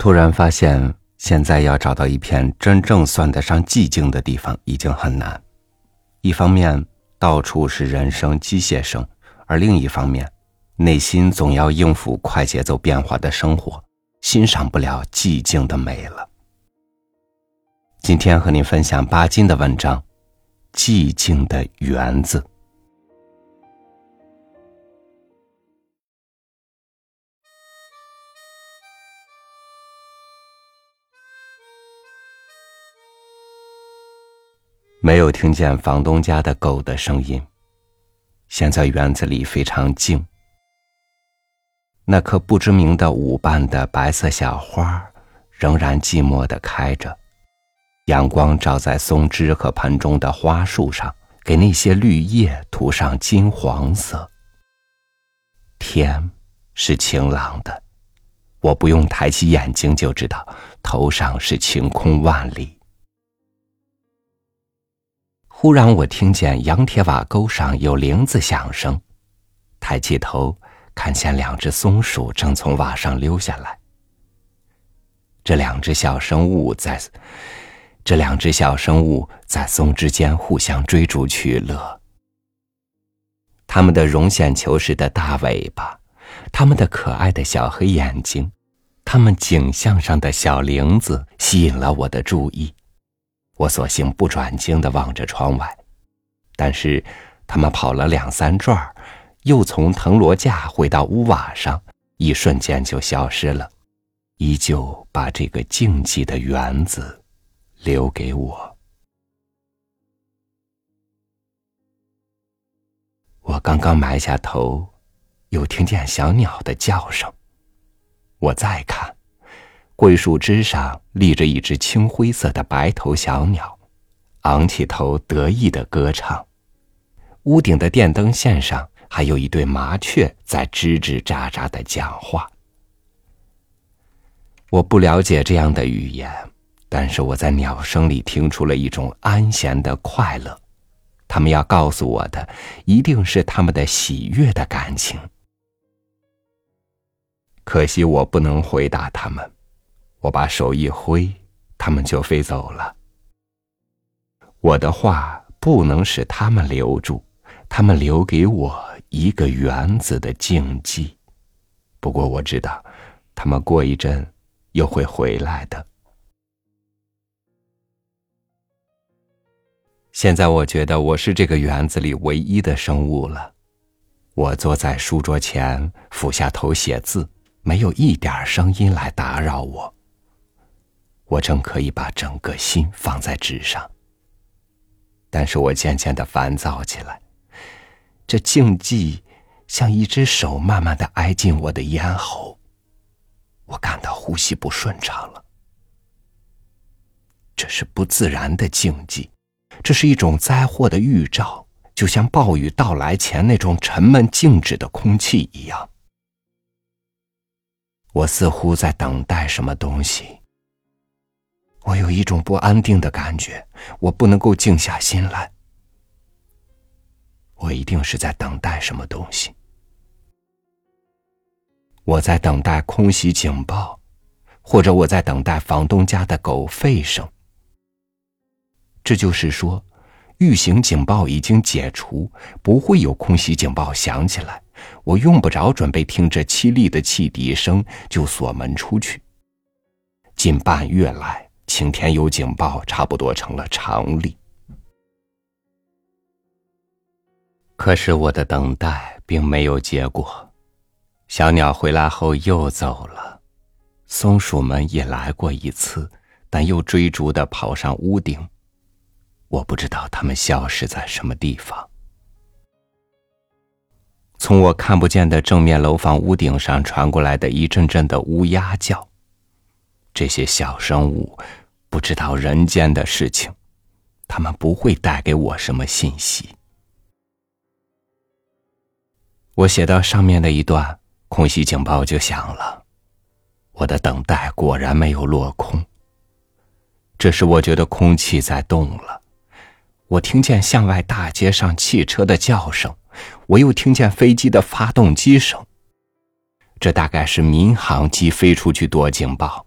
突然发现，现在要找到一片真正算得上寂静的地方已经很难。一方面，到处是人声、机械声；而另一方面，内心总要应付快节奏变化的生活，欣赏不了寂静的美了。今天和您分享巴金的文章《寂静的园子》。没有听见房东家的狗的声音。现在园子里非常静。那棵不知名的舞瓣的白色小花，仍然寂寞的开着。阳光照在松枝和盆中的花树上，给那些绿叶涂上金黄色。天是晴朗的，我不用抬起眼睛就知道，头上是晴空万里。忽然，我听见羊铁瓦沟上有铃子响声，抬起头，看见两只松鼠正从瓦上溜下来。这两只小生物在，这两只小生物在松枝间互相追逐取乐。它们的绒线球似的大尾巴，它们的可爱的小黑眼睛，它们颈项上的小铃子，吸引了我的注意。我索性不转睛的望着窗外，但是他们跑了两三转，又从藤萝架回到屋瓦上，一瞬间就消失了，依旧把这个静寂的园子留给我。我刚刚埋下头，又听见小鸟的叫声。我再看。桂树枝上立着一只青灰色的白头小鸟，昂起头得意的歌唱。屋顶的电灯线上还有一对麻雀在吱吱喳喳的讲话。我不了解这样的语言，但是我在鸟声里听出了一种安闲的快乐。他们要告诉我的，一定是他们的喜悦的感情。可惜我不能回答他们。我把手一挥，他们就飞走了。我的话不能使他们留住，他们留给我一个园子的静寂。不过我知道，他们过一阵又会回来的。现在我觉得我是这个园子里唯一的生物了。我坐在书桌前，俯下头写字，没有一点声音来打扰我。我正可以把整个心放在纸上，但是我渐渐的烦躁起来。这静寂像一只手慢慢的挨近我的咽喉，我感到呼吸不顺畅了。这是不自然的静寂，这是一种灾祸的预兆，就像暴雨到来前那种沉闷静止的空气一样。我似乎在等待什么东西。我有一种不安定的感觉，我不能够静下心来。我一定是在等待什么东西。我在等待空袭警报，或者我在等待房东家的狗吠声。这就是说，预警警报已经解除，不会有空袭警报响起来。我用不着准备听着凄厉的汽笛声就锁门出去。近半月来。晴天有警报，差不多成了常例。可是我的等待并没有结果，小鸟回来后又走了，松鼠们也来过一次，但又追逐的跑上屋顶。我不知道它们消失在什么地方。从我看不见的正面楼房屋顶上传过来的一阵阵的乌鸦叫，这些小生物。不知道人间的事情，他们不会带给我什么信息。我写到上面的一段，空袭警报就响了。我的等待果然没有落空。这时，我觉得空气在动了。我听见向外大街上汽车的叫声，我又听见飞机的发动机声。这大概是民航机飞出去躲警报。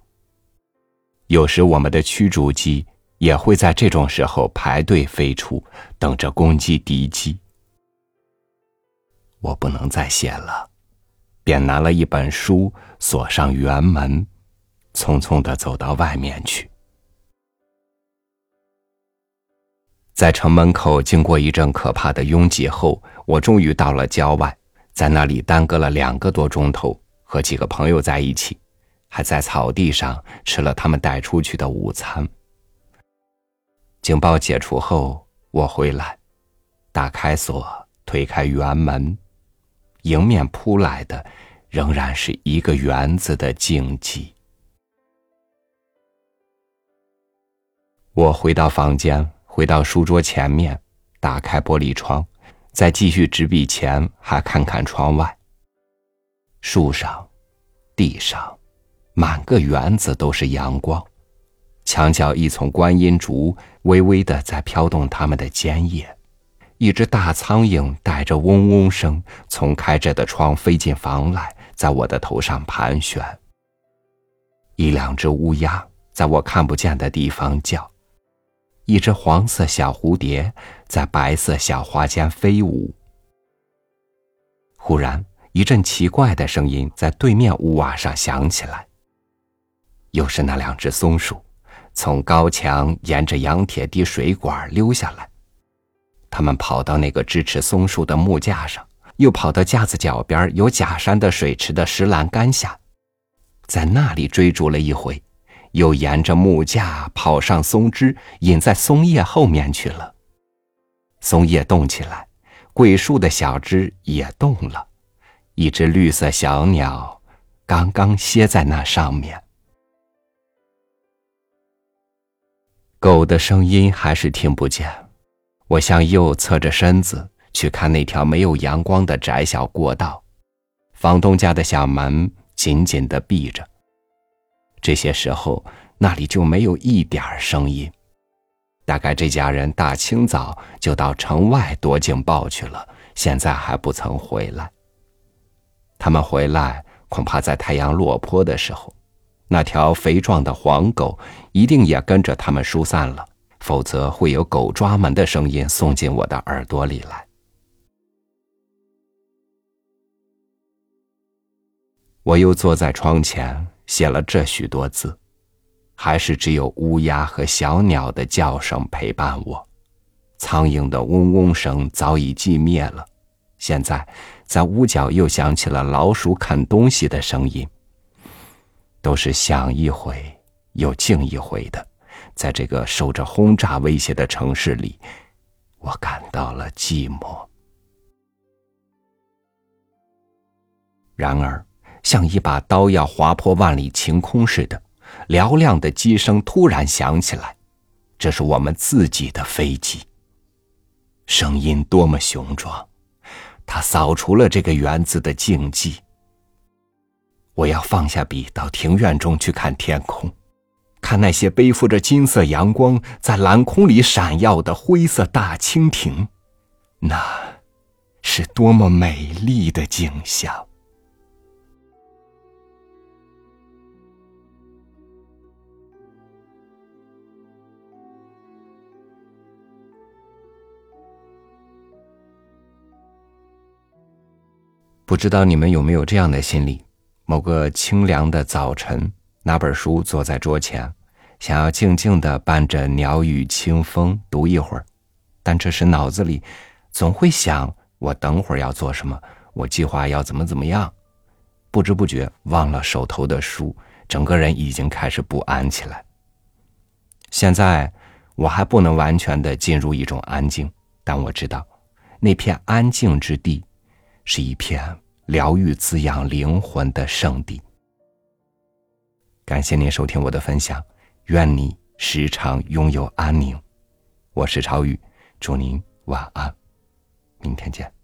有时我们的驱逐机也会在这种时候排队飞出，等着攻击敌机。我不能再写了，便拿了一本书，锁上园门，匆匆的走到外面去。在城门口经过一阵可怕的拥挤后，我终于到了郊外，在那里耽搁了两个多钟头，和几个朋友在一起，还在草地上吃了他们带出去的午餐。警报解除后，我回来，打开锁，推开园门，迎面扑来的仍然是一个园子的静寂。我回到房间。回到书桌前面，打开玻璃窗，再继续执笔前，还看看窗外。树上、地上，满个园子都是阳光。墙角一丛观音竹微微的在飘动它们的尖叶，一只大苍蝇带着嗡嗡声从开着的窗飞进房来，在我的头上盘旋。一两只乌鸦在我看不见的地方叫。一只黄色小蝴蝶在白色小花间飞舞。忽然，一阵奇怪的声音在对面屋瓦上响起来。又是那两只松鼠，从高墙沿着羊铁滴水管溜下来。它们跑到那个支持松树的木架上，又跑到架子脚边有假山的水池的石栏杆下，在那里追逐了一回。又沿着木架跑上松枝，隐在松叶后面去了。松叶动起来，桂树的小枝也动了。一只绿色小鸟刚刚歇在那上面。狗的声音还是听不见。我向右侧着身子去看那条没有阳光的窄小过道，房东家的小门紧紧的闭着。这些时候，那里就没有一点儿声音。大概这家人大清早就到城外躲警报去了，现在还不曾回来。他们回来，恐怕在太阳落坡的时候，那条肥壮的黄狗一定也跟着他们疏散了，否则会有狗抓门的声音送进我的耳朵里来。我又坐在窗前。写了这许多字，还是只有乌鸦和小鸟的叫声陪伴我，苍蝇的嗡嗡声早已寂灭了。现在，在屋角又响起了老鼠啃东西的声音。都是响一回又静一回的，在这个受着轰炸威胁的城市里，我感到了寂寞。然而。像一把刀要划破万里晴空似的，嘹亮的机声突然响起来，这是我们自己的飞机。声音多么雄壮，它扫除了这个园子的静寂。我要放下笔，到庭院中去看天空，看那些背负着金色阳光在蓝空里闪耀的灰色大蜻蜓，那是多么美丽的景象。不知道你们有没有这样的心理：某个清凉的早晨，拿本书坐在桌前，想要静静的伴着鸟语清风读一会儿，但这时脑子里总会想：我等会儿要做什么？我计划要怎么怎么样？不知不觉忘了手头的书，整个人已经开始不安起来。现在我还不能完全的进入一种安静，但我知道，那片安静之地。是一片疗愈、滋养灵魂的圣地。感谢您收听我的分享，愿你时常拥有安宁。我是超宇，祝您晚安，明天见。